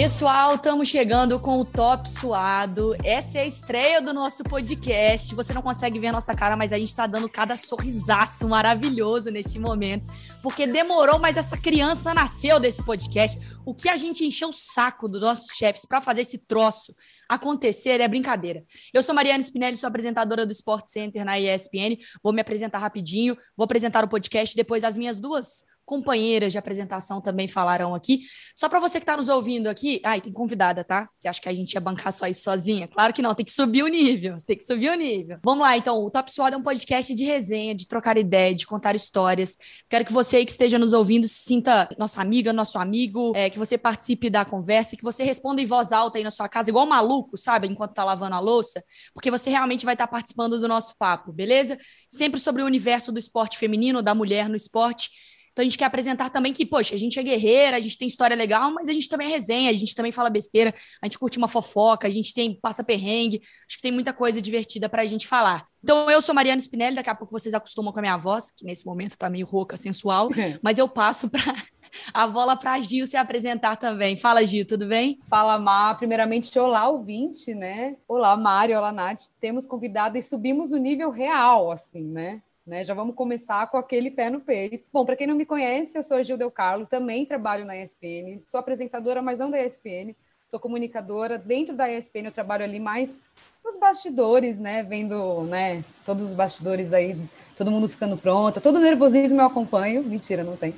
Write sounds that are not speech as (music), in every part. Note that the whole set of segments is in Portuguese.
Pessoal, estamos chegando com o Top Suado. Essa é a estreia do nosso podcast. Você não consegue ver a nossa cara, mas a gente está dando cada sorrisaço maravilhoso neste momento. Porque demorou, mas essa criança nasceu desse podcast. O que a gente encheu o saco dos nossos chefes para fazer esse troço acontecer é brincadeira. Eu sou Mariana Spinelli, sou apresentadora do Sport Center na ESPN. Vou me apresentar rapidinho, vou apresentar o podcast, depois as minhas duas companheiras de apresentação também falaram aqui. Só para você que está nos ouvindo aqui, ai, tem convidada, tá? Você acha que a gente ia bancar só isso sozinha? Claro que não, tem que subir o nível, tem que subir o nível. Vamos lá, então, o Top Suado é um podcast de resenha, de trocar ideia, de contar histórias. Quero que você aí que esteja nos ouvindo se sinta nossa amiga, nosso amigo, é, que você participe da conversa, que você responda em voz alta aí na sua casa, igual maluco, sabe? Enquanto tá lavando a louça, porque você realmente vai estar tá participando do nosso papo, beleza? Sempre sobre o universo do esporte feminino, da mulher no esporte então a gente quer apresentar também que, poxa, a gente é guerreira, a gente tem história legal, mas a gente também é resenha, a gente também fala besteira, a gente curte uma fofoca, a gente tem passa perrengue, acho que tem muita coisa divertida para a gente falar. Então eu sou Mariana Spinelli, daqui a pouco vocês acostumam com a minha voz, que nesse momento tá meio rouca, sensual, (laughs) mas eu passo para (laughs) a bola para a Gil se apresentar também. Fala, Gil, tudo bem? Fala, Mar. Primeiramente, olá, ouvinte, né? Olá, Mário, olá, Nath. Temos convidado e subimos o nível real, assim, né? Né? Já vamos começar com aquele pé no peito. Bom, para quem não me conhece, eu sou a Gil Del Carlo, também trabalho na ESPN, sou apresentadora, mas não da ESPN, sou comunicadora. Dentro da ESPN eu trabalho ali mais nos bastidores, né? Vendo né, todos os bastidores aí, todo mundo ficando pronta, todo nervosismo eu acompanho. Mentira, não tem.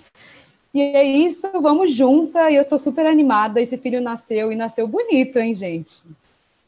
E é isso, vamos junta, e eu tô super animada. Esse filho nasceu e nasceu bonito, hein, gente?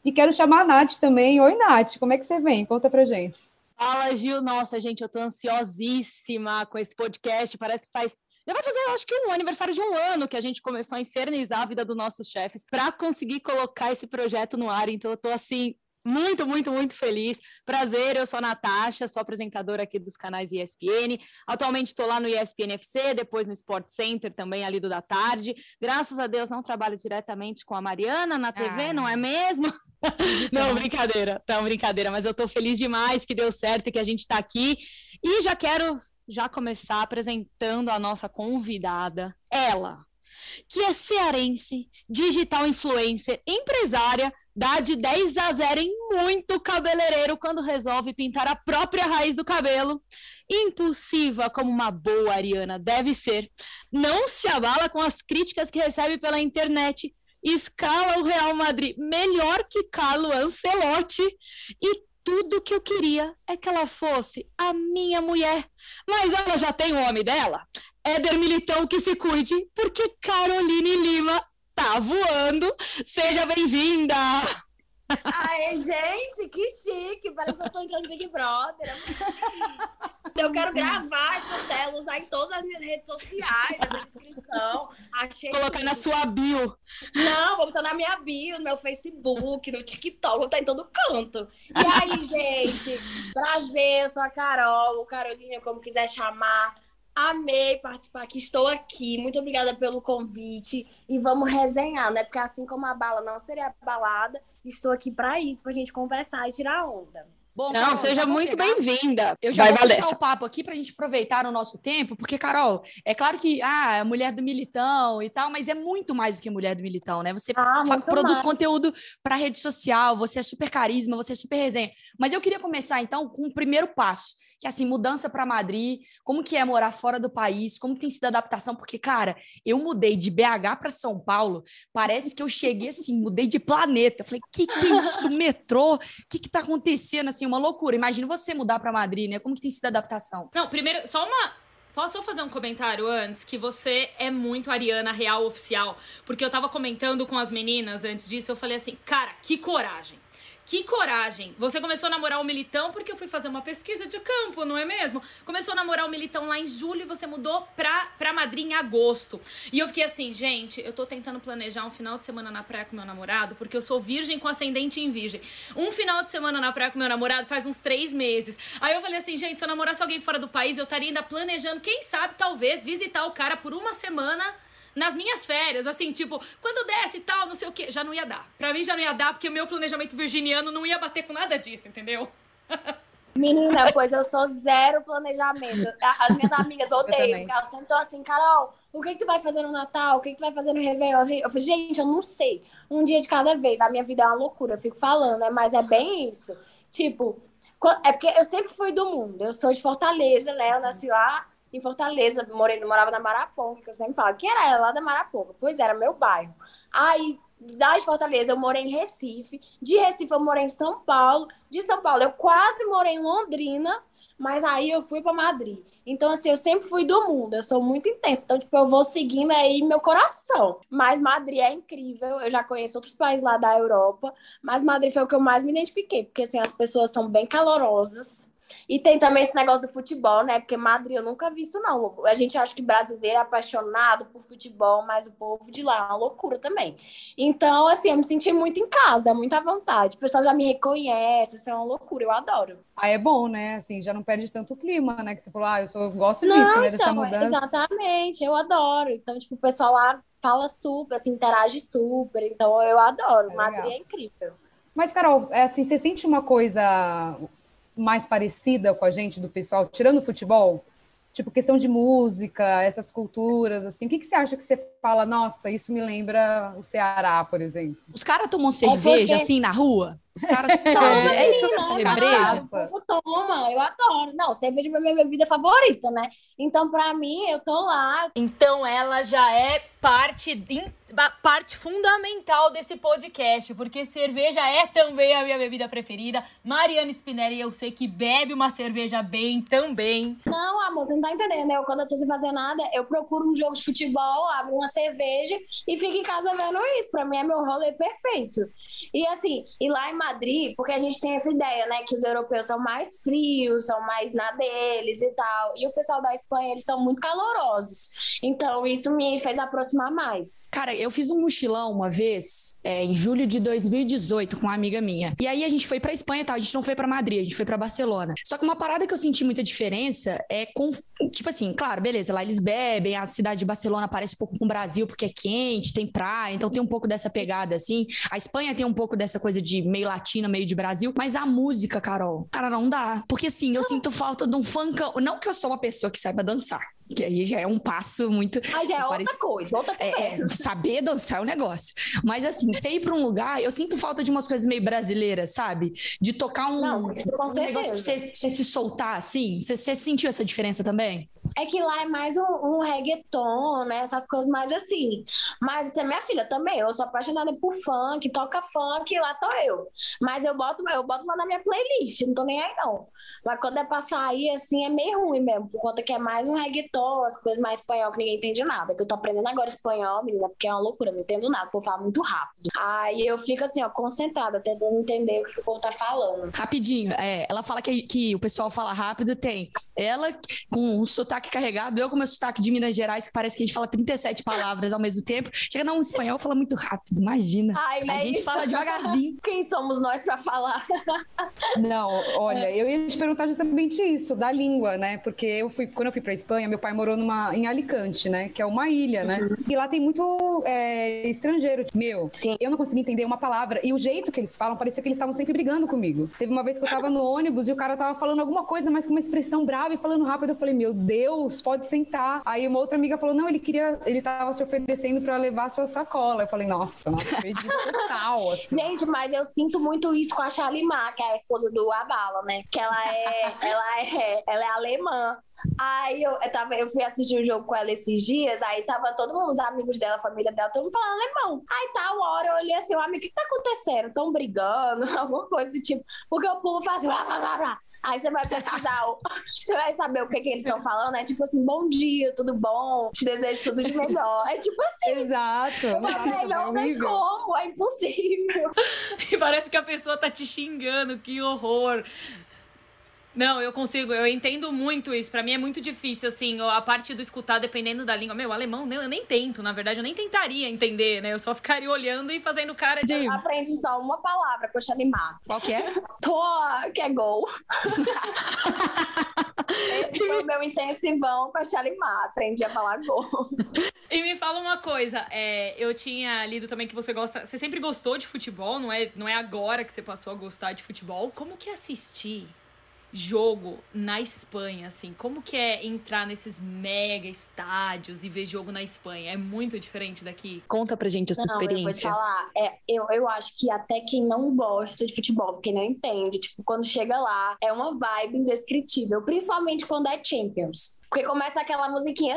E quero chamar a Nath também. Oi, Nath, como é que você vem? Conta pra gente. Fala, Gil. Nossa, gente, eu tô ansiosíssima com esse podcast. Parece que faz já vai fazer, acho que um aniversário de um ano que a gente começou a infernizar a vida dos nossos chefes para conseguir colocar esse projeto no ar. Então, eu tô assim, muito, muito, muito feliz. Prazer, eu sou a Natasha, sou apresentadora aqui dos canais ESPN. Atualmente estou lá no ESPN FC, depois no Sport Center também, ali do da tarde. Graças a Deus não trabalho diretamente com a Mariana na TV, ah. não é mesmo? (laughs) não, brincadeira, então, brincadeira, mas eu estou feliz demais que deu certo e que a gente está aqui. E já quero já começar apresentando a nossa convidada, ela, que é cearense, digital influencer, empresária, dá de 10 a 0 em muito cabeleireiro quando resolve pintar a própria raiz do cabelo. Impulsiva como uma boa Ariana deve ser. Não se abala com as críticas que recebe pela internet. Escala o Real Madrid melhor que Carlo Ancelotti e tudo que eu queria é que ela fosse a minha mulher. Mas ela já tem o homem dela. Éder Militão que se cuide, porque Caroline Lima tá voando. Seja bem-vinda! Aê, gente, que chique! Parece que eu tô entrando no Big Brother. Eu quero gravar essa tela, usar em todas as minhas redes sociais, essa descrição. Achei Colocar que... na sua bio. Não, vou botar na minha bio, no meu Facebook, no TikTok, vou estar em todo canto. E aí, gente, prazer, eu sou a Carol, ou Carolina, como quiser chamar. Amei participar aqui, estou aqui. Muito obrigada pelo convite. E vamos resenhar, né? Porque assim como a bala não seria balada, estou aqui para isso, para a gente conversar e tirar onda. Bom, não, Carol, seja muito bem-vinda. Eu já Vai, vou puxar o papo aqui para a gente aproveitar o nosso tempo, porque, Carol, é claro que ah, é mulher do militão e tal, mas é muito mais do que mulher do militão, né? Você ah, produz mais. conteúdo para rede social, você é super carisma, você é super resenha. Mas eu queria começar, então, com o primeiro passo, que assim, mudança para Madrid, como que é morar fora do país, como tem sido a adaptação, porque, cara, eu mudei de BH para São Paulo, parece que eu cheguei assim, mudei de planeta. Eu falei, que que é isso, metrô? Que que tá acontecendo, assim, uma loucura. Imagina você mudar para Madrid, né? Como que tem sido a adaptação? Não, primeiro, só uma Posso fazer um comentário antes? Que você é muito Ariana Real Oficial. Porque eu tava comentando com as meninas antes disso, eu falei assim, cara, que coragem. Que coragem! Você começou a namorar o Militão porque eu fui fazer uma pesquisa de campo, não é mesmo? Começou a namorar o Militão lá em julho e você mudou pra, pra Madrid em agosto. E eu fiquei assim, gente, eu tô tentando planejar um final de semana na praia com meu namorado, porque eu sou virgem com ascendente em virgem. Um final de semana na praia com meu namorado faz uns três meses. Aí eu falei assim, gente, se eu namorasse alguém fora do país, eu estaria ainda planejando, quem sabe, talvez, visitar o cara por uma semana nas minhas férias, assim, tipo, quando desce e tal, não sei o quê, já não ia dar. Pra mim já não ia dar, porque o meu planejamento virginiano não ia bater com nada disso, entendeu? Menina, pois eu sou zero planejamento. As minhas (laughs) amigas odeiam, porque elas sempre estão assim, Carol, o que, que tu vai fazer no Natal? O que, que tu vai fazer no Réveillon? Eu falei, gente, eu não sei. Um dia de cada vez. A minha vida é uma loucura, eu fico falando, né? Mas é bem isso. Tipo, é porque eu sempre fui do mundo. Eu sou de Fortaleza, né? Eu nasci lá em Fortaleza, morei, morava na Maraponga, que eu sempre falo. Que era lá da Maraponga? Pois era, meu bairro. Aí da Fortaleza eu morei em Recife, de Recife eu morei em São Paulo, de São Paulo eu quase morei em Londrina, mas aí eu fui para Madrid. Então, assim, eu sempre fui do mundo, eu sou muito intensa. Então, tipo, eu vou seguindo aí meu coração. Mas Madrid é incrível, eu já conheço outros países lá da Europa, mas Madrid foi o que eu mais me identifiquei, porque, assim, as pessoas são bem calorosas, e tem também esse negócio do futebol, né? Porque Madrid eu nunca vi isso, não. A gente acha que brasileiro é apaixonado por futebol, mas o povo de lá é uma loucura também. Então, assim, eu me senti muito em casa, muito à vontade. O pessoal já me reconhece, isso é uma loucura, eu adoro. Ah, é bom, né? Assim, já não perde tanto o clima, né? Que você falou, ah, eu, sou, eu gosto disso, não, né? Dessa então, mudança. Exatamente, eu adoro. Então, tipo, o pessoal lá fala super, assim, interage super. Então, eu adoro. É Madrid é incrível. Mas, Carol, é assim, você sente uma coisa mais parecida com a gente do pessoal, tirando o futebol? Tipo, questão de música, essas culturas, assim. O que, que você acha que você fala, nossa, isso me lembra o Ceará, por exemplo? Os caras tomam cerveja, porque... assim, na rua? Os caras (laughs) é, é isso que eu quero saber, breja. Toma, eu adoro. Não, cerveja é minha bebida favorita, né? Então, pra mim, eu tô lá. Então, ela já é parte parte fundamental desse podcast, porque cerveja é também a minha bebida preferida. Mariana Spinelli, eu sei que bebe uma cerveja bem também. Não, amor, você não tá entendendo. Eu, quando eu tô sem fazer nada, eu procuro um jogo de futebol, abro uma cerveja e fico em casa vendo isso. Pra mim é meu rolê perfeito. E assim, e lá em Madrid, porque a gente tem essa ideia, né, que os europeus são mais frios, são mais na deles e tal. E o pessoal da Espanha, eles são muito calorosos. Então, isso me fez aproximar mais. Cara, eu fiz um mochilão uma vez, é, em julho de 2018, com uma amiga minha. E aí a gente foi pra Espanha, tá? A gente não foi pra Madrid, a gente foi pra Barcelona. Só que uma parada que eu senti muita diferença é com. Tipo assim, claro, beleza, lá eles bebem, a cidade de Barcelona parece um pouco com o Brasil, porque é quente, tem praia, então tem um pouco dessa pegada assim. A Espanha tem um pouco dessa coisa de meio latina, meio de Brasil, mas a música, Carol, cara, não dá. Porque assim, eu sinto falta de um funkão. Não que eu sou uma pessoa que saiba dançar. Que aí já é um passo muito. Mas já é parece... outra coisa, outra coisa. É, saber dançar é o um negócio. Mas assim, você ir pra um lugar, eu sinto falta de umas coisas meio brasileiras, sabe? De tocar um, Não, um negócio pra você, você, se soltar, assim. Você, você sentiu essa diferença também? É que lá é mais um, um reggaeton, né? Essas coisas mais assim. Mas você é minha filha também. Eu sou apaixonada por funk, toca funk, lá tô eu. Mas eu boto, eu boto lá na minha playlist, não tô nem aí, não. Mas quando é pra sair, assim, é meio ruim mesmo, por conta que é mais um reggaeton, as coisas mais espanhol que ninguém entende nada. Que eu tô aprendendo agora espanhol, menina, porque é uma loucura, não entendo nada, o povo fala muito rápido. Aí eu fico assim, ó, concentrada, tentando entender o que o povo tá falando. Rapidinho, é, ela fala que, que o pessoal fala rápido, tem. Ela com um sotaque sotaque carregado, eu com meu sotaque de Minas Gerais, que parece que a gente fala 37 palavras ao mesmo tempo. Chega não, um espanhol fala muito rápido, imagina. Ai, a gente isso. fala devagarzinho. (laughs) Quem somos nós para falar? (laughs) Não, olha, eu ia te perguntar justamente isso, da língua, né? Porque eu fui, quando eu fui para Espanha, meu pai morou numa, em Alicante, né? Que é uma ilha, né? Uhum. E lá tem muito é, estrangeiro. Meu, Sim. eu não consegui entender uma palavra. E o jeito que eles falam, parecia que eles estavam sempre brigando comigo. Teve uma vez que eu tava no ônibus e o cara tava falando alguma coisa, mas com uma expressão brava e falando rápido. Eu falei, meu Deus Deus, pode sentar. Aí uma outra amiga falou: não, ele queria, ele tava se oferecendo para levar a sua sacola. Eu falei, nossa, total, (laughs) assim. Gente, mas eu sinto muito isso com a Shalimar, que é a esposa do Abala, né? Que ela é, ela é, ela é alemã. Aí eu, eu, tava, eu fui assistir um jogo com ela esses dias, aí tava todo mundo, os amigos dela, a família dela, todo mundo falando alemão. Aí tá uma hora eu olhei assim, o amigo, o que, tá acontecendo? Tão brigando, (laughs) alguma coisa do tipo. Porque o povo faz blá, blá, blá, blá. Aí você vai pesquisar, (laughs) você vai saber o que, que eles estão falando. É tipo assim, bom dia, tudo bom? Te desejo tudo de melhor. É tipo assim. Exato. Nossa, não tem como, é impossível. (laughs) E parece que a pessoa tá te xingando, que horror. Não, eu consigo, eu entendo muito isso. Para mim é muito difícil, assim, a parte do escutar dependendo da língua. Meu, alemão, eu nem tento, na verdade, eu nem tentaria entender, né? Eu só ficaria olhando e fazendo cara de. Eu aprendi só uma palavra pra te animar. Qual que é? (laughs) Tô, que é gol. (laughs) Esse foi o meu intensivão pra te animar. Aprendi a falar gol. E me fala uma coisa, é, eu tinha lido também que você gosta. Você sempre gostou de futebol, não é, não é agora que você passou a gostar de futebol. Como que é assistir? Jogo na Espanha, assim? Como que é entrar nesses mega estádios e ver jogo na Espanha? É muito diferente daqui? Conta pra gente a sua Não, eu vou te experiência. falar, é, eu, eu acho que até quem não gosta de futebol, quem não entende, tipo, quando chega lá, é uma vibe indescritível, principalmente quando é Champions. Porque começa aquela musiquinha.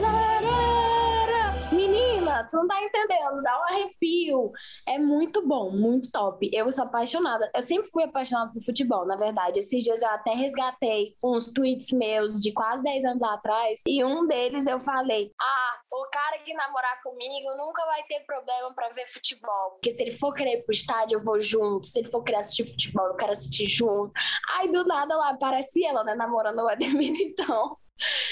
Menina, tu não tá entendendo, dá um arrepio. É muito bom, muito top. Eu sou apaixonada. Eu sempre fui apaixonada por futebol, na verdade. Esses dias eu até resgatei uns tweets meus de quase 10 anos atrás. E um deles eu falei: Ah, o cara que namorar comigo nunca vai ter problema pra ver futebol. Porque se ele for querer ir pro estádio, eu vou junto. Se ele for querer assistir futebol, eu quero assistir junto. Aí do nada lá aparece ela, né, namorando o Ademir, (laughs) então.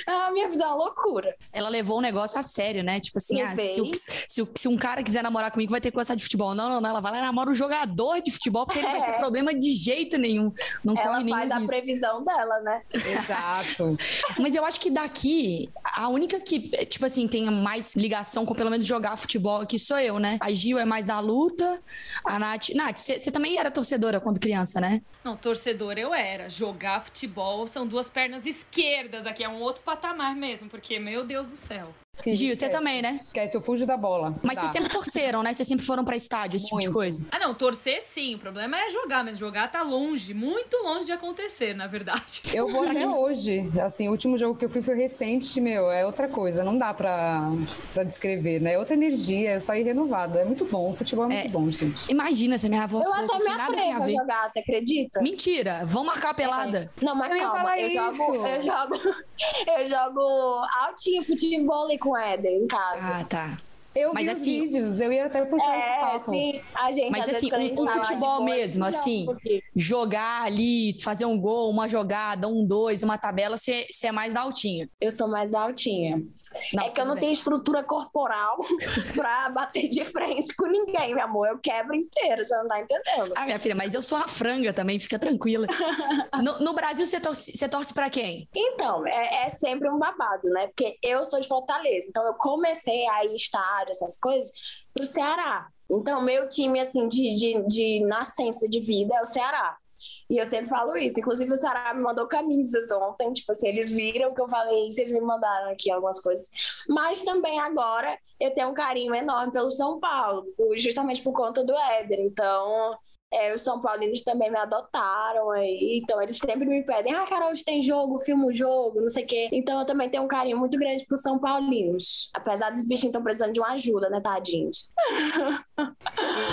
A minha vida é uma loucura. Ela levou o negócio a sério, né? Tipo assim, ah, se, o- se o- se um cara quiser namorar comigo, vai ter que gostar de futebol. Não, não, não. Ela vai lá e namora o jogador de futebol, porque ele não vai ter É. problema de jeito nenhum. Não Ela corre nenhum faz a risco. previsão dela, né? Exato. (laughs) Mas eu acho que daqui, a única que, tipo assim, tem mais ligação com pelo menos jogar futebol aqui sou eu, né? A Gil é mais da luta, a Nath. Nath, você também era torcedora quando criança, né? Não, torcedor eu era. Jogar futebol são duas pernas esquerdas aqui, é um outro patamar mesmo, porque, meu Deus do céu. Gil, você Esquece. também, né? Esquece, eu fujo da bola. Mas Tá. vocês sempre torceram, né? Vocês sempre foram pra estádio, esse tipo de Muito. coisa. Ah, não, torcer sim. O problema é jogar, mas jogar tá longe, muito longe de acontecer, na verdade. (laughs) Eu vou até hoje. Assim, o último jogo que eu fui foi recente, meu, é outra coisa. Não dá pra, pra descrever, né? É outra energia, eu saí renovada. É muito bom, o futebol é muito É. bom, gente. Imagina se a minha avó Eu falou até que me nada tem atrevo a jogar, você acredita? Mentira, vamos marcar a pelada. Não, mas Eu ia calma, falar eu isso. jogo, eu jogo, (laughs) eu jogo altinho futebol com o Éder em casa. Ah, tá. Eu Mas vi assim- os vídeos, eu ia até puxar esse é, papo. sim, a gente Mas assim, o- de futebol boa, mesmo, assim, um. Jogar ali, fazer um gol, uma jogada, um, dois, uma tabela, você é mais da altinha. Eu sou mais da altinha. Não, é que eu não bem. tenho estrutura corporal (laughs) pra bater de frente com ninguém, meu amor. Eu quebro inteiro, você não tá entendendo. Ah, minha filha, mas eu sou a franga também, fica tranquila. (laughs) No, no Brasil, você torce, você torce pra quem? Então, é, é sempre um babado, né? Porque eu sou de Fortaleza, então eu comecei a ir estádio, essas coisas, pro Ceará. Então, meu time, assim, de, de, de nascença de vida é o Ceará. E eu sempre falo isso. Inclusive, o Ceará me mandou camisas ontem. Tipo assim, eles viram que eu falei isso, eles me mandaram aqui algumas coisas. Mas também agora eu tenho um carinho enorme pelo São Paulo, justamente por conta do Éder. Então, é, os São Paulinos também me adotaram aí. Então, eles sempre me pedem: ah, Carol, hoje tem jogo, filma o jogo, não sei o quê. Então, eu também tenho um carinho muito grande pros São Paulinos. Apesar dos bichinhos estão precisando de uma ajuda, né, tadinhos? (laughs)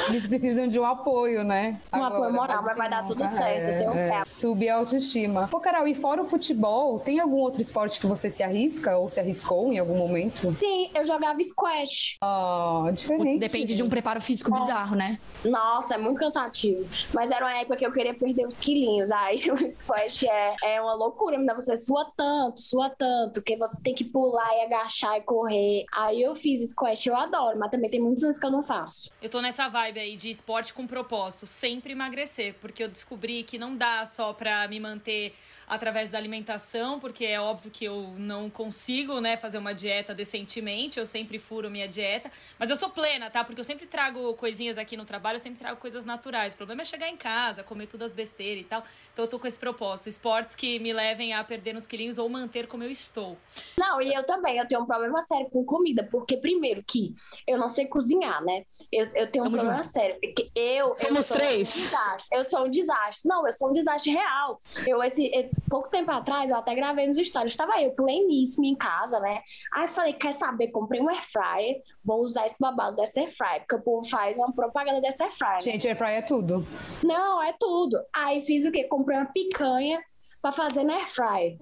Eles precisam de um apoio, né? Um apoio moral, mas que vai dar tudo certo, eu tenho fé. Subir a autoestima. Pô, Carol, e fora o futebol, tem algum outro esporte que você se arrisca ou se arriscou em algum momento? Sim, eu jogava squash. Ah, diferente. Putz, depende de um preparo físico bizarro, né? Nossa, é muito cansativo. Mas era uma época que eu queria perder os quilinhos. Aí (laughs) o squash é, é uma loucura, menina. Você sua tanto, sua tanto, que você tem que pular e agachar e correr. Aí eu fiz squash, eu adoro, mas também tem muitos anos que eu não faço. Eu tô nessa vibe aí de esporte com propósito, sempre emagrecer, porque eu descobri que não dá só pra me manter através da alimentação, porque é óbvio que eu não consigo, né, fazer uma dieta decentemente, eu sempre furo minha dieta, mas eu sou plena, tá? Porque eu sempre trago coisinhas aqui no trabalho, eu sempre trago coisas naturais. O problema é chegar em casa, comer tudo as besteiras e tal. Então eu tô com esse propósito, esportes que me levem a perder uns quilinhos ou manter como eu estou. Não, e eu também, eu tenho um problema sério com comida, porque primeiro que eu não sei cozinhar, né? Eu, eu tenho um Tamo problema junto. sério. Porque eu, eu Somos sou três. Um desastre. Eu sou um desastre. Não, eu sou um desastre real. Eu, esse, pouco tempo atrás, eu até gravei nos stories. Estava eu pleníssima em casa, né? Aí eu falei, quer saber? Comprei um air fryer, vou usar esse babado dessa air fryer, porque o povo faz uma propaganda dessa air fryer. Gente, air fry é tudo. Não, é tudo. Aí fiz o quê? Comprei uma picanha pra fazer na air fryer.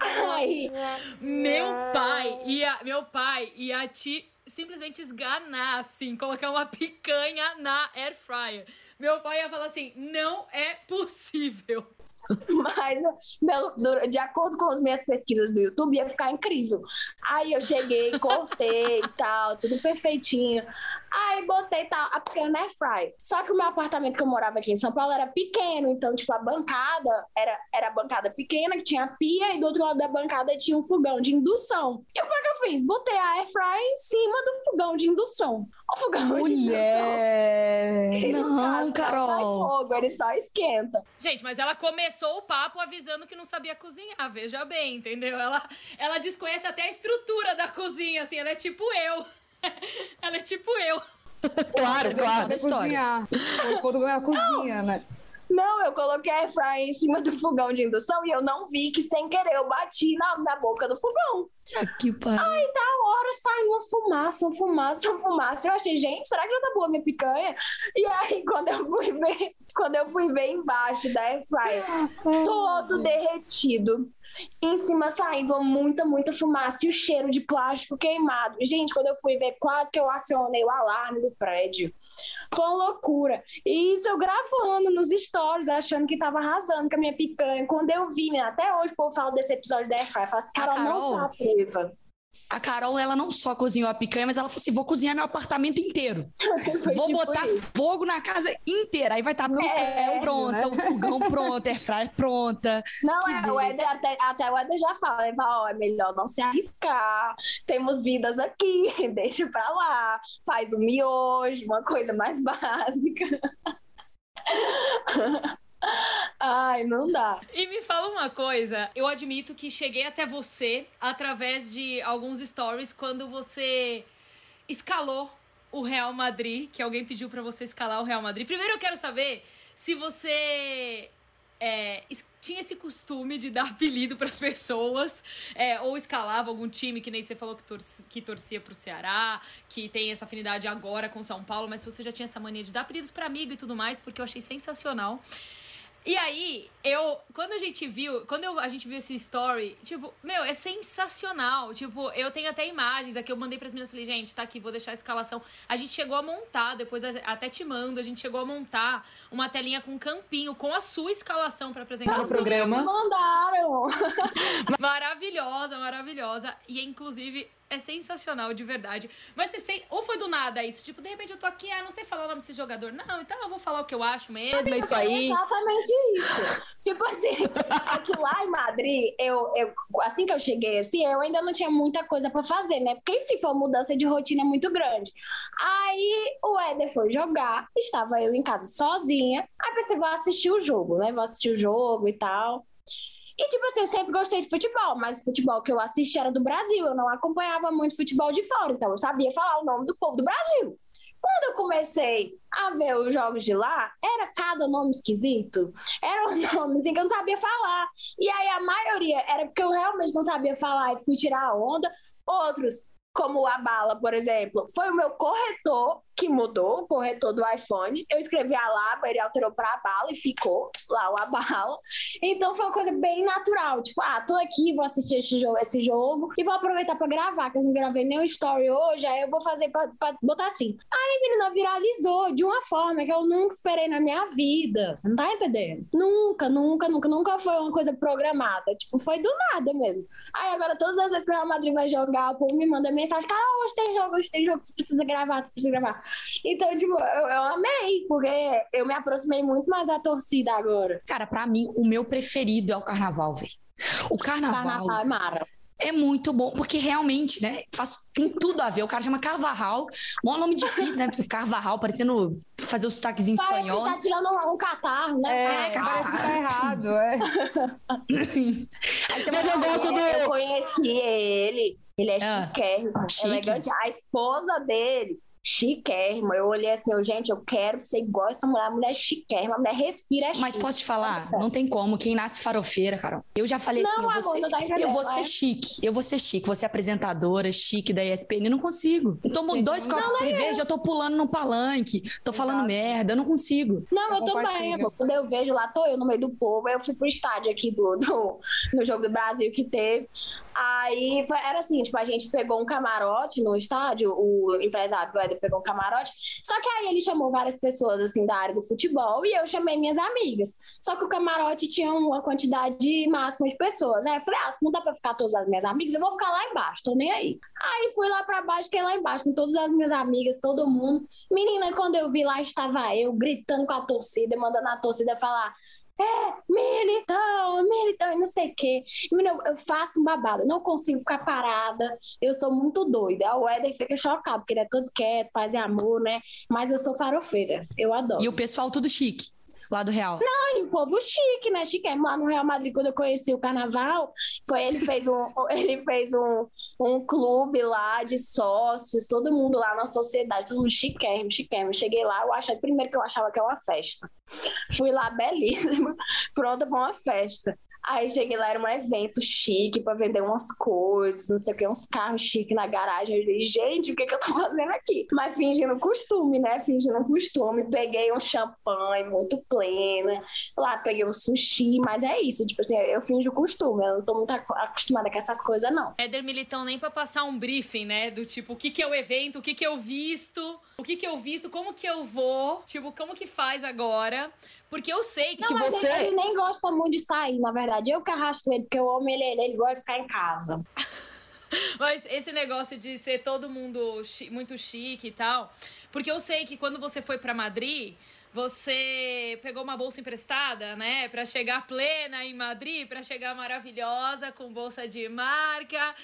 Aí, Meu pai ia, meu pai ia te simplesmente esganar, assim, colocar uma picanha na air fryer. Meu pai ia falar assim: não é possível. (laughs) Mas, dur- de acordo com as minhas pesquisas do YouTube, ia ficar incrível. Aí eu cheguei, cortei e tal, tudo perfeitinho. Aí botei tal, a pequena air fry. Só que o meu apartamento que eu morava aqui em São Paulo era pequeno, então, tipo, a bancada era, era a bancada pequena, que tinha pia, e do outro lado da bancada tinha um fogão de indução. E o que que eu fiz? Botei a air fry em cima do fogão de indução. O fogão de indução. Mulher! Não, caso, Sai Carol. fogo, ele só esquenta. Gente, mas ela começou o papo avisando que não sabia cozinhar, veja bem, entendeu? Ela, ela desconhece até a estrutura da cozinha, assim, ela é tipo eu. (laughs) ela é tipo eu. Claro, claro. cozinhar. O fogo é a cozinha, né? Não, eu coloquei a airfryer em cima do fogão de indução e eu não vi que sem querer eu bati na, na boca do fogão. Que pariu. Na hora saiu uma fumaça, uma fumaça, uma fumaça. Eu achei, gente, será que já tá boa minha picanha? E aí, quando eu fui ver, quando eu fui ver embaixo da airfryer, todo derretido. Em cima saindo muita, muita fumaça e o cheiro de plástico queimado. Gente, quando eu fui ver, quase que eu acionei o alarme do prédio. Foi uma loucura. E isso eu gravando nos stories, achando que tava arrasando com a minha picanha. Quando eu vi, né, até hoje o povo fala desse episódio da Airfryer. Fala assim, A Carol, não sabe. A Carol, ela não só cozinhou a picanha, mas ela falou assim: vou cozinhar meu apartamento inteiro. (laughs) Foi Vou tipo botar isso. fogo na casa inteira. Aí vai estar a picanha É, pronta, né? o fogão pronto, a airfryer pronta. Não, Que é, o. Éder, até, até o Éder já fala, ele fala, ó, é melhor não se arriscar, temos vidas aqui, (laughs) deixa pra lá, faz um miojo, uma coisa mais (laughs) básica. Ai, não dá. E me fala uma coisa, eu admito que cheguei até você através de alguns stories quando você escalou o Real Madrid, que alguém pediu pra você escalar o Real Madrid. Primeiro eu quero saber se você é, tinha esse costume de dar (laughs) apelido pras pessoas, é, ou escalava algum time, que nem você falou que, torci- que torcia pro Ceará, que tem essa afinidade agora com São Paulo, mas se você já tinha essa mania de dar apelidos pra amigo e tudo mais, porque eu achei sensacional. E aí, eu, quando a gente viu, quando eu- a gente viu esse story, tipo, meu, é sensacional. Tipo, eu tenho até imagens aqui, eu mandei pras meninas, falei, gente, tá aqui, vou deixar a escalação. A gente chegou a montar, depois até te mando, a gente chegou a montar uma telinha com um campinho, com a sua escalação pra apresentar No programa. Mandaram. (laughs) Maravilhosa, maravilhosa. E inclusive é sensacional, de verdade. Mas você sei, ou foi do nada isso? Tipo, de repente eu tô aqui, ah, não sei falar o nome desse jogador. Não, então eu vou falar o que eu acho mesmo. É isso aí. Exatamente isso. Tipo assim, aqui lá em Madrid, eu, eu, assim que eu cheguei, assim, eu ainda não tinha muita coisa pra fazer, né? Porque, enfim, foi uma mudança de rotina muito grande. Aí o Éder foi jogar, estava eu em casa sozinha. Aí pensei, vou assistir o jogo, né? Vou assistir o jogo e tal. E, tipo assim, eu sempre gostei de futebol, mas o futebol que eu assisti era do Brasil. Eu não acompanhava muito futebol de fora, então eu sabia falar o nome do povo do Brasil. Quando eu comecei a ver os jogos de lá, era cada nome esquisito. Era um (laughs) nome assim que eu não sabia falar. E aí a maioria era porque eu realmente não sabia falar e fui tirar a onda. Outros, como a bala, por exemplo, foi o meu corretor que mudou, o corretor do iPhone. Eu escrevi a Laba, ele alterou para a bala e ficou lá o a bala. Então foi uma coisa bem natural. Tipo, ah, tô aqui, vou assistir esse jogo, esse jogo e vou aproveitar pra gravar, que eu não gravei nenhum story hoje, aí eu vou fazer pra, botar assim. Aí a menina viralizou de uma forma que eu nunca esperei na minha vida. Você não tá entendendo? Nunca, nunca, nunca, nunca foi uma coisa programada. Tipo, foi do nada mesmo. Aí agora, todas as vezes que o Real Madrid vai jogar, o povo me manda mensagem: Cara, hoje tem jogo, hoje tem jogo, você precisa gravar, você precisa gravar. Então, tipo, eu, eu amei, porque eu me aproximei muito mais da torcida agora. Cara, pra mim, o meu preferido é o carnaval, velho. O carnaval, Carnaval é mara. É muito bom, porque realmente, né, faz, tem tudo a ver. O cara chama Carvajal, mó nome difícil, né? Porque Carvajal, parecendo fazer o sotaquezinho em Parece que espanhol. tá tirando um, um catarro, né? É, cara. parece que tá errado. É. (laughs) Aí você Mas vai eu gosto do. Eu conheci ele, ele é Ah, chiquérrimo, chique. elegante. A esposa dele, chiquérrima. Eu olhei assim, eu, gente, eu quero ser igual essa mulher. A mulher é chiquérrima, a mulher respira chique. Mas posso te falar, não tem como. Quem nasce farofeira, Carol. Eu já falei assim, Não, eu vou, amor, ser, tá entendendo, eu vou é. ser chique. Eu vou ser chique. Você é apresentadora, chique da ESPN. Eu não consigo. Eu tomo Gente, dois não- copos de cerveja, eu tô pulando no palanque. Tô falando Exato. merda. Eu não consigo. Não, eu, Eu também, amor. Quando eu vejo lá, tô eu no meio do povo. Aí eu fui pro estádio aqui do, do- no jogo do Brasil que teve. Aí foi- era assim, tipo, a gente pegou um camarote no estádio, o empresário do Éder pegou um camarote. Só que aí ele chamou várias pessoas, assim, da área do futebol e eu chamei minhas amigas. Só que o camarote tinha uma quantidade máxima de pessoas. Aí eu falei, ah, não dá pra ficar todas as minhas amigas, eu vou ficar lá embaixo, tô nem aí. Aí fui lá pra baixo, fiquei lá embaixo com todas as minhas amigas, todo mundo. Menina, quando eu vi lá, estava eu gritando com a torcida, mandando a torcida falar. É, militão, militão, e não sei o quê. Menina, eu faço um babado, não consigo ficar parada, eu sou muito doida. O Éder fica chocado, porque ele é todo quieto, paz e amor, né? Mas eu sou farofeira, eu adoro. E o pessoal tudo chique lá do Real. Não, e o povo chique, né? Chique. Lá no Real Madrid, quando eu conheci o carnaval, foi ele fez um, (laughs) ele fez um, um clube lá de sócios, todo mundo lá na sociedade, todo mundo chiquérrimo, chiquérrimo. Cheguei lá, eu achei, primeiro que eu achava que era uma festa. Fui lá, belíssima, (laughs) pronta para uma festa. Aí cheguei lá, era um evento chique para vender umas coisas, não sei o que, uns carros chiques na garagem. Eu falei, gente, o que, que eu tô (laughs) fazendo aqui? Mas fingindo costume, né? Fingindo costume. Peguei um champanhe muito plena. Lá peguei um sushi, mas é isso. Tipo assim, eu finjo costume. Eu não tô muito acostumada com essas coisas, não. Éder Militão nem pra passar um briefing, né? Do tipo, o que, que é o evento, o que, que eu visto, o que, que eu visto, como que eu vou, tipo, como que faz agora. Porque eu sei que, não, que mas você. Ele, ele nem gosta muito de sair, na verdade. Eu que arrasto ele, porque o homem ele, ele gosta de ficar em casa. (laughs) Mas esse negócio de ser todo mundo chi muito chique e tal. Porque eu sei que quando você foi para Madrid, você pegou uma bolsa emprestada, né? Para chegar plena em Madrid, para chegar maravilhosa, com bolsa de marca.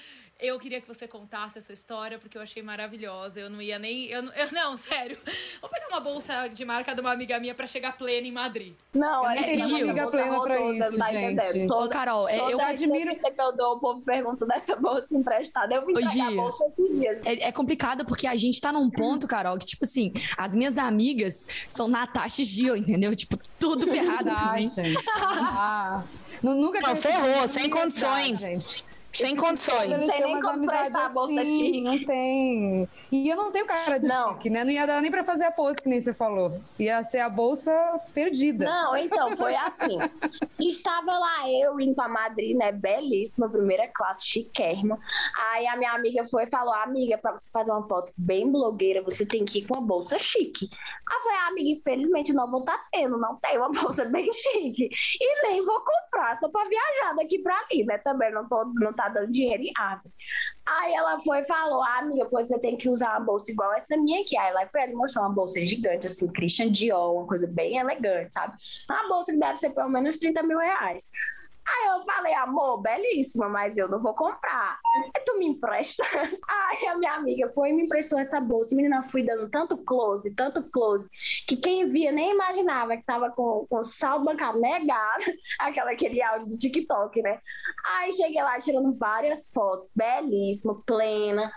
Eu queria que você contasse essa história porque eu achei maravilhosa. Eu não ia nem. Eu, eu não, (laughs) sério. Vou pegar uma bolsa de marca de uma amiga minha para chegar plena em Madrid. Não, eu é uma amiga plena pra isso, tá gente. Toda, Ô, Carol, é, eu admiro. que eu dou, o povo pergunta dessa bolsa emprestada. Eu vim pegar a bolsa esses dias. É, é, complicado porque a gente tá num ponto, Carol, que, tipo assim, as minhas amigas são Natasha e Gil, entendeu? Tipo, tudo ferrado ah. Gente. (laughs) Ah, nunca não, ferrou, sem condições. Gente. Sem condições. Não tem nem como prestar bolsa assim, chique. Não tem. E eu não tenho cara de não. chique, né? Não ia dar nem pra fazer a pose, que nem você falou. Ia ser a bolsa perdida. Não, então, foi assim. (laughs) Estava lá eu indo pra Madrid, né? Belíssima, primeira classe, chiquérrima. Aí a minha amiga foi e falou: Amiga, pra você fazer uma foto bem blogueira, você tem que ir com uma bolsa chique. Aí eu falei: ah, Amiga, infelizmente não vou estar tá tendo, não tem uma bolsa bem chique. E nem vou comprar, só pra viajar daqui pra ali, né? Também não, tô, não tá tá dando dinheiro em árvore. Aí ela foi e falou: ah, amiga, pois você tem que usar uma bolsa igual essa minha aqui. Aí ela foi ali mostrou uma bolsa gigante, assim, Christian Dior, uma coisa bem elegante, sabe? Uma bolsa que deve ser pelo menos 30 mil reais. Aí eu falei, amor, belíssima, mas eu não vou comprar. Tu me empresta? (laughs) Aí a minha amiga foi e me emprestou essa bolsa. Menina, fui dando tanto close, tanto close, que quem via nem imaginava que tava com, com saldo bancário negado, (laughs) aquela, aquele áudio do TikTok, né? Aí cheguei lá tirando várias fotos, belíssima, plena.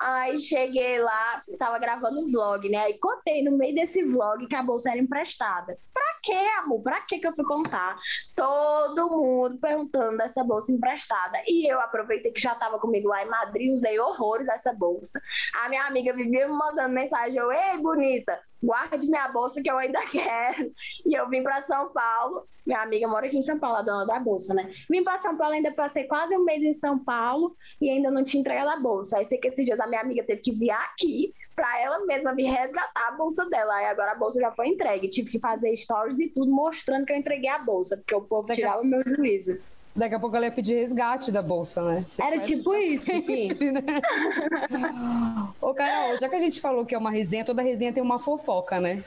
Aí cheguei lá, tava gravando um vlog, né? Aí contei no meio desse vlog que a bolsa era emprestada. Pra quê, amor? Pra quê que eu fui contar? Todo mundo perguntando dessa bolsa emprestada. E eu aproveitei que já tava comigo lá em Madrid, usei horrores essa bolsa. A minha amiga vivia me mandando mensagem, eu, ei, bonita, guarde minha bolsa que eu ainda (laughs) quero. E eu vim para São Paulo. Minha amiga mora aqui em São Paulo, a dona da bolsa, né? Vim para São Paulo, ainda passei quase um mês em São Paulo e ainda não tinha entregado a bolsa. Aí sei que esses dias a minha amiga teve que vir aqui para ela mesma vir resgatar a bolsa dela. E agora a bolsa já foi entregue. Tive que fazer stories e tudo mostrando que eu entreguei a bolsa, porque o povo Daqui tirava o meu juízo. Daqui a pouco ela ia pedir resgate da bolsa, né? Você Era tipo isso, sim. (laughs) Né? Ô, Carol, já que a gente falou que é uma resenha, toda resenha tem uma fofoca, né?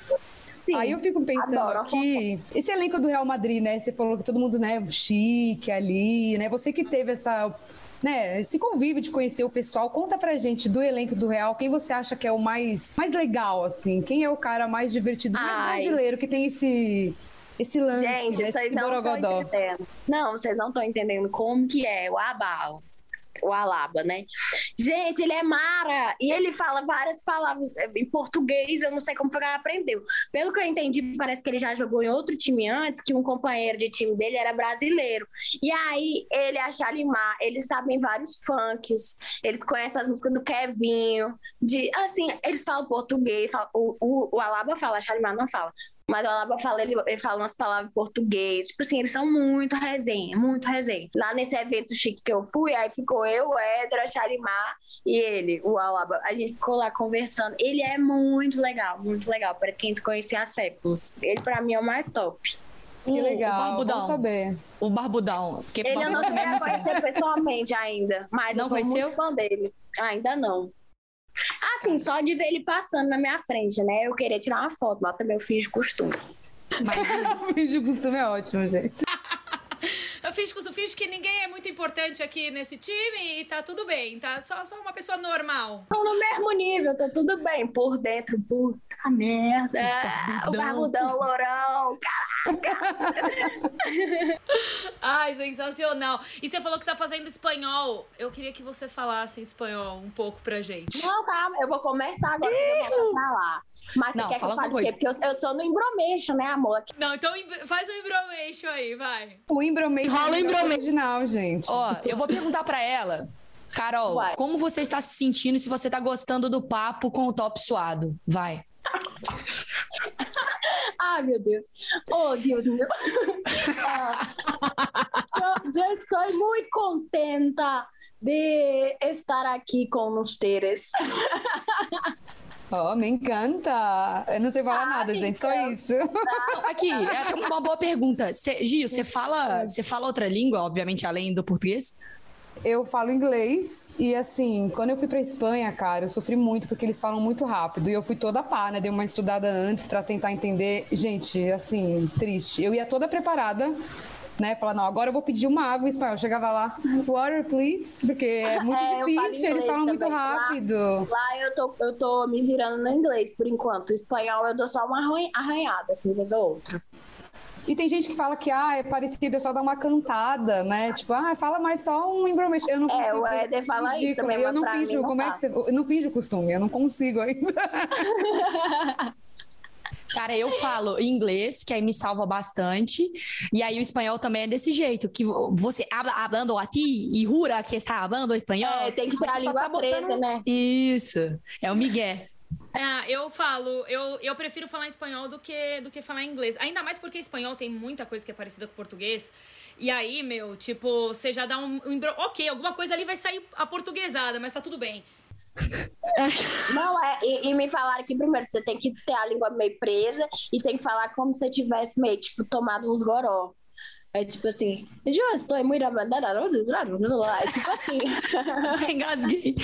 Sim, Aí eu fico pensando aqui, esse elenco do Real Madrid, né? Você falou que todo mundo, né, chique ali, né? Você que teve essa né, esse convívio de conhecer o pessoal. Conta pra gente do elenco do Real, quem você acha que é o mais, mais legal, assim? Quem é o cara mais divertido, mais Ai. brasileiro, que tem esse, esse lance, Gente, vocês não estão entendendo. Não, vocês não estão entendendo como que é o abalo o Alaba, né? Gente, ele é mara e ele fala várias palavras eh, em português, eu não sei como foi que ele aprendeu. Pelo que eu entendi, parece que ele já jogou em outro time antes, que um companheiro de time dele era brasileiro. E aí, ele e a Shalimar, eles sabem vários funks, eles conhecem as músicas do Kevinho, de, assim, eles falam português, falam, o, o, o Alaba fala, a Shalimar não fala. Mas o Alaba fala, ele, ele fala umas palavras em português. Tipo assim, eles são muito resenha, muito resenha. Lá nesse evento chique que eu fui, aí ficou eu, o Éder, a Charimar e ele, o Alaba. A gente ficou lá conversando. Ele é muito legal, muito legal. Parece que a gente se conhecia há séculos. Ele, pra mim, é o mais top. Que legal, o barbudão. saber. O barbudão. Porque ele eu não cheguei a conhecer pessoalmente ainda, mas não eu sou conheceu? muito fã dele. Ainda não. Assim, só de ver ele passando na minha frente, né? Eu queria tirar uma foto, lá também eu fiz de costume. Imagina. Finge o costume é ótimo, gente. (laughs) Eu fiz, fiz que ninguém é muito importante aqui nesse time e tá tudo bem, tá? Só, só uma pessoa normal. Estão no mesmo nível, tá tudo bem. Por dentro, puta merda. O barbudão, o lourão, (laughs) Ai, sensacional. E você falou que tá fazendo espanhol. Eu queria que você falasse espanhol um pouco pra gente. Não, calma, eu vou começar agora, eu vou falar. Mas Não, você quer que eu fala uma fale o quê? coisa. Porque eu, eu sou no embromeixo, né, amor? Não, então faz um embromation aí, vai. O embromate Rola é o embromate. original, gente. Ó, eu vou perguntar pra ela. Carol, Vai. como você está se sentindo e se você tá gostando do papo com o top suado? Vai. (laughs) Ai, meu Deus. Oh, Deus meu. Yo, yo estoy muy contenta de estar aquí con ustedes. Ó, me encanta. Eu não sei falar Ah, nada, gente, só encanta. isso. (laughs) Aqui, é uma boa pergunta. Cê, Gil, você fala, você fala outra língua, obviamente, além do português? Eu falo inglês e assim, quando eu fui pra Espanha, cara, eu sofri muito porque eles falam muito rápido e eu fui toda pá, né? Dei uma estudada antes pra tentar entender. Gente, assim, triste. Eu ia toda preparada, né? Falar, não, agora eu vou pedir uma água em espanhol. Eu chegava lá, water, please, porque é (laughs) muito É, eu falo difícil, eles falam muito também, tá? rápido. Lá eu tô, eu tô me virando no inglês por enquanto. O espanhol eu dou só uma arranha- arranhada, assim, vez ou outra. E tem gente que fala que ah, é parecido, é só dar uma cantada, né? Tipo, ah, fala mais só um embromation. Eu não É, consigo. o Éder fala isso também, Eu não finjo, como é que você. Eu não finjo costume, eu não consigo ainda. (laughs) Cara, eu falo inglês, que aí me salva bastante. E aí o espanhol também é desse jeito, que você habla hablando aqui e jura que está hablando espanhol. É, tem que ter a língua tá botando- presa, né? Isso. É o Miguel. Ah, eu falo, eu, eu prefiro falar espanhol do que, do que falar inglês. Ainda mais porque espanhol tem muita coisa que é parecida com português. E aí, meu, tipo, você já dá um, um Ok, alguma coisa ali vai sair aportuguesada, mas tá tudo bem. (laughs) Não, é, e, e me falaram que primeiro você tem que ter a língua meio presa e tem que falar como se tivesse meio, tipo, tomado uns goró. É tipo assim, eu estou muito É tipo assim. Até (laughs) engasguei.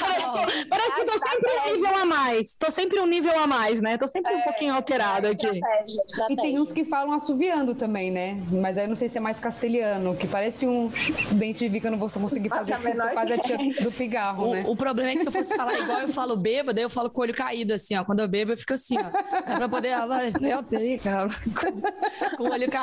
Parece, parece que eu tô sempre um nível a mais. Tô sempre um nível a mais, né? Tô sempre um pouquinho alterado aqui. Estratégia, E tem uns que falam assoviando também, né? Mas aí eu não sei se é mais castelhano, que parece um bem te vi que eu não vou conseguir fazer, porque você faz a tia do pigarro, né? O, o problema é que se eu fosse falar igual eu falo bêbado, aí eu falo com o olho caído, assim, ó. Quando eu bebo, eu fico assim, ó. É pra poder eu cara, com o olho caído.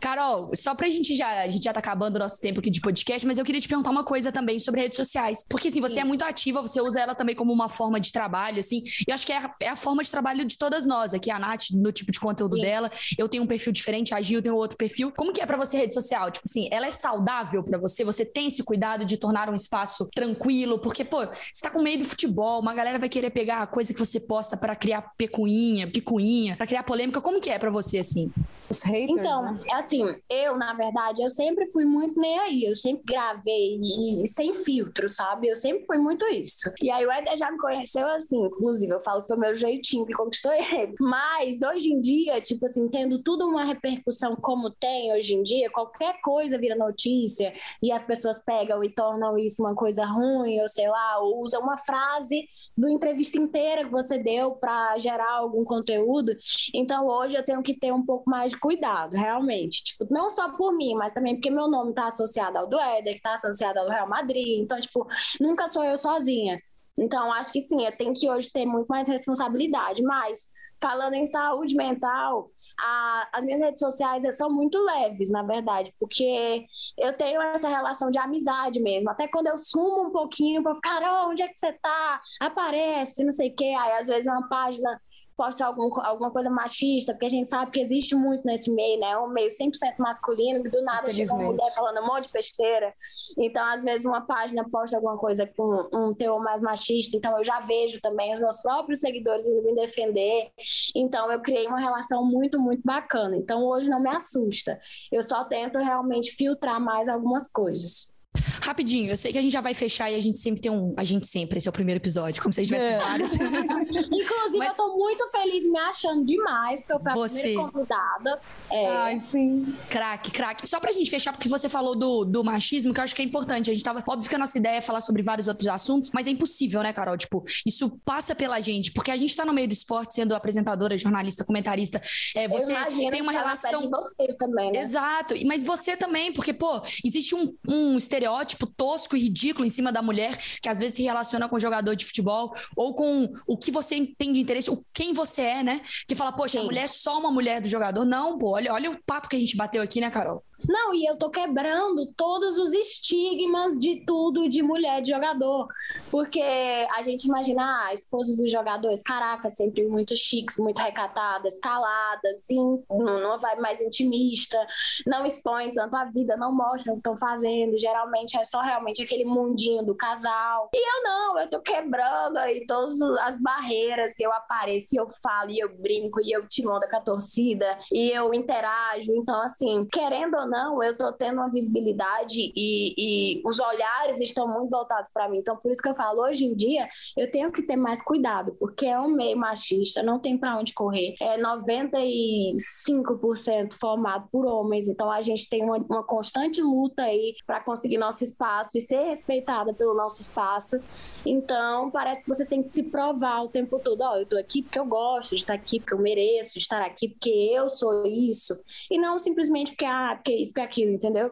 Carol, só pra gente já, a gente já tá acabando o nosso tempo aqui de podcast, mas eu queria te perguntar uma coisa também sobre redes sociais. Porque, assim, você é muito ativa, você usa ela também como uma forma de trabalho, assim. E eu acho que é a, é a forma de trabalho de todas nós. Aqui, a Nath, no tipo de conteúdo Sim. dela, eu tenho um perfil diferente, a Gil tem outro perfil. Como que é pra você rede social? Tipo assim, ela é saudável pra você? Você tem esse cuidado de tornar um espaço tranquilo? Porque, pô, você tá com meio do futebol, uma galera vai querer pegar a coisa que você posta pra criar pecuinha, picuinha, pra criar polêmica. Como que é pra você, assim? Os haters, Então, né? é assim, eu, na verdade, eu sempre fui muito nem aí. Eu sempre gravei e, e sem filtro, sabe? Eu sempre fui muito isso. E aí o Eder já me conheceu assim, inclusive, eu falo que foi o meu jeitinho que conquistou ele. Mas hoje em dia, tipo assim, tendo tudo uma repercussão como tem hoje em dia, qualquer coisa vira notícia e as pessoas pegam e tornam isso uma coisa ruim, ou sei lá, ou usam uma frase do entrevista inteira que você deu para gerar algum conteúdo. Então hoje eu tenho que ter um pouco mais de cuidado, realmente. Tipo, não só por mim, mas também porque meu nome tá associado ao do Éder, que tá associado ao Real Madrid. Então, tipo, nunca sou eu sozinha. Então, acho que sim, eu tenho que hoje ter muito mais responsabilidade. Mas, falando em saúde mental, a- as minhas redes sociais são muito leves, na verdade, porque eu tenho essa relação de amizade mesmo. Até quando eu sumo um pouquinho, pra ficar, "Carol, onde é que você tá? Aparece, não sei o quê. Aí, às vezes, uma página posta algum, alguma coisa machista, porque a gente sabe que existe muito nesse meio, né? Um meio 100% masculino, que do nada chega uma mulher falando um monte de besteira. Então, às vezes, uma página posta alguma coisa com um teor mais machista, então eu já vejo também os meus próprios seguidores indo me defender. Então, eu criei uma relação muito, muito bacana. Então, hoje não me assusta. Eu só tento realmente filtrar mais algumas coisas. Rapidinho, eu sei que a gente já vai fechar e a gente sempre tem um. A gente sempre, esse é o primeiro episódio, como se a gente tivesse É. vários. (laughs) Inclusive, Mas- eu tô muito feliz me achando demais, porque eu fui a Você. primeira convidada. É, Ai, sim. Craque, craque. Só pra gente fechar, porque você falou do, do machismo, que eu acho que é importante. A gente tava. Óbvio que a nossa ideia é falar sobre vários outros assuntos, mas é impossível, né, Carol? Tipo, isso passa pela gente, porque a gente tá no meio do esporte, sendo apresentadora, jornalista, comentarista. É, você tem uma que ela relação. vocês também, né? Exato, mas você também, porque, pô, existe um, um estereótipo tosco e ridículo em cima da mulher que às vezes se relaciona com jogador de futebol ou com o que você tem de interesse, o quem você é, né? Que fala, poxa, a Sim. mulher é só uma mulher do jogador. Não, pô, olha, olha o papo que a gente bateu aqui, né, Carol? Não, e eu tô quebrando todos os estigmas de tudo de mulher de jogador. Porque a gente imagina, ah, esposas dos jogadores, caraca, sempre muito chiques, muito recatadas, caladas, sim, não, vai mais intimista, não expõe tanto a vida, não mostram o que estão fazendo. Geralmente é só realmente aquele mundinho do casal. E eu não, eu tô quebrando aí todas as barreiras. Eu apareço, eu falo, e eu brinco, e eu tiro onda com a torcida, e eu interajo. Então, assim, querendo ou não, eu tô tendo uma visibilidade e, e os olhares estão muito voltados para mim. Então, por isso que eu falo, hoje em dia, eu tenho que ter mais cuidado, porque é um meio machista, não tem para onde correr. É 95% formado por homens, então a gente tem uma, uma constante luta aí para conseguir nosso espaço e ser respeitada pelo nosso espaço. Então, parece que você tem que se provar o tempo todo. Ó, eu tô aqui porque eu gosto de estar aqui, porque eu mereço estar aqui, porque eu sou isso. E não simplesmente porque, ah, porque isso, porque aquilo, entendeu?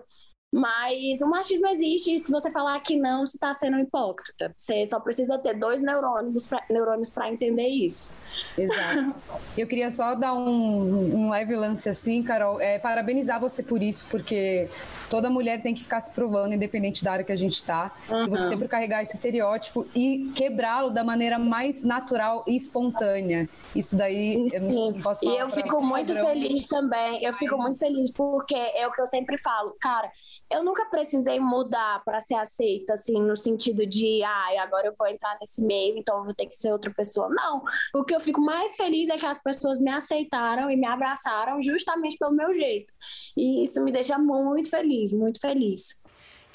Mas o machismo existe e se você falar que não, você está sendo um hipócrita. Você só precisa ter dois neurônios pra, neurônios para entender isso. Exato. Eu queria só dar um, um leve lance assim, Carol. É, parabenizar você por isso, porque toda mulher tem que ficar se provando, independente da área que a gente está. E você sempre carregar esse estereótipo e quebrá-lo da maneira mais natural e espontânea. Isso daí eu não posso E falar eu pra- fico muito padrão. feliz também. Eu fico muito feliz porque é o que eu sempre falo, cara. Eu nunca precisei mudar para ser aceita, assim, no sentido de, ai, agora eu vou entrar nesse meio, então eu vou ter que ser outra pessoa. Não. O que eu fico mais feliz é que as pessoas me aceitaram e me abraçaram justamente pelo meu jeito. E isso me deixa muito feliz, muito feliz.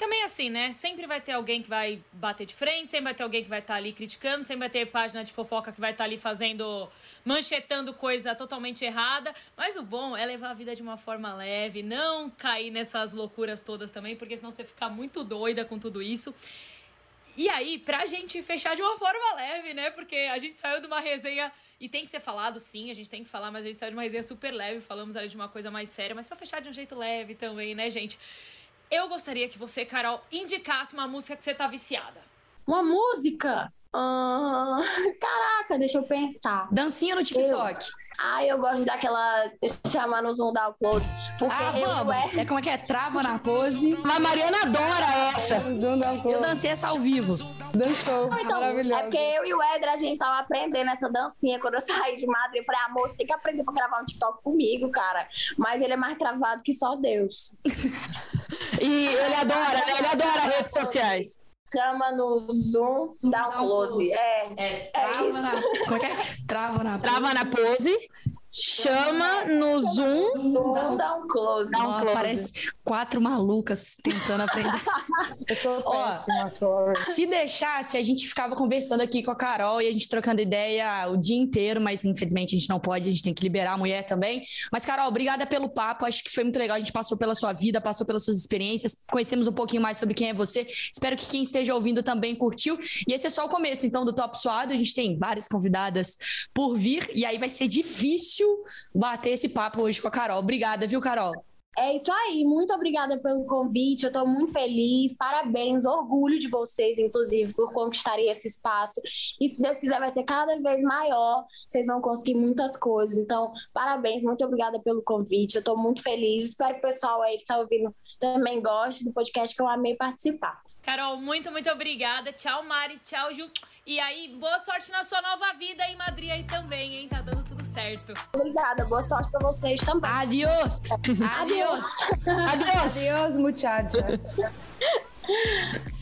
Também assim, né? Sempre vai ter alguém que vai bater de frente, sempre vai ter alguém que vai estar ali criticando, sempre vai ter página de fofoca que vai estar ali fazendo, manchetando coisa totalmente errada. Mas o bom é levar a vida de uma forma leve, não cair nessas loucuras todas também, porque senão você fica muito doida com tudo isso. E aí, pra gente fechar de uma forma leve, né? Porque a gente saiu de uma resenha. E tem que ser falado, sim, a gente tem que falar, mas a gente saiu de uma resenha super leve, falamos ali de uma coisa mais séria, mas pra fechar de um jeito leve também, né, gente? Eu gostaria que você, Carol, indicasse uma música que você tá viciada. Uma música? Ah, (laughs) caraca, deixa eu pensar. Dancinha no TikTok. Ah, eu gosto daquela chamar no Zoom da Close. Porque Ah, eu vamos. é. É como é que é? Trava na pose. A Mariana adora essa. Eu dancei essa ao vivo. Dançou. Então, Maravilhoso. é porque eu e o Éder, a gente tava aprendendo essa dancinha quando eu (laughs) saí de Madrid. Eu falei, amor, você tem que aprender pra gravar um TikTok comigo, cara. Mas ele é mais travado que só Deus. (laughs) E ele adora, né? Ele adora redes sociais. Chama no Zoom, dá um close. É, É, É trava isso. na. Como é que é? Trava na Trava na pose, chama no Zoom. Zoom, dá um close. Dá um close. parece quatro malucas tentando aprender. (laughs) Eu sou Ó, péssima, sorry. Se deixasse, a gente ficava conversando aqui com a Carol e a gente trocando ideia o dia inteiro, mas infelizmente a gente não pode, a gente tem que liberar a mulher também. Mas, Carol, obrigada pelo papo, acho que foi muito legal. A gente passou pela sua vida, passou pelas suas experiências, conhecemos um pouquinho mais sobre quem é você. Espero que quem esteja ouvindo também curtiu. E esse é só o começo, então, do Top Suado. A gente tem várias convidadas por vir, e aí vai ser difícil bater esse papo hoje com a Carol. Obrigada, viu, Carol? É isso aí, muito obrigada pelo convite, eu tô muito feliz, parabéns, orgulho de vocês, inclusive, por conquistarem esse espaço. E se Deus quiser, vai ser cada vez maior, vocês vão conseguir muitas coisas. Então, parabéns, muito obrigada pelo convite, eu tô muito feliz. Espero que o pessoal aí que tá ouvindo também goste do podcast, que eu amei participar. Carol, muito, muito obrigada. Tchau, Mari. Tchau, Ju. E aí, boa sorte na sua nova vida em Madrid aí também, hein? Tá dando tudo certo. Obrigada, boa sorte pra vocês também. Adiós! Adiós! Adeus. Adiós, muchachas. (laughs)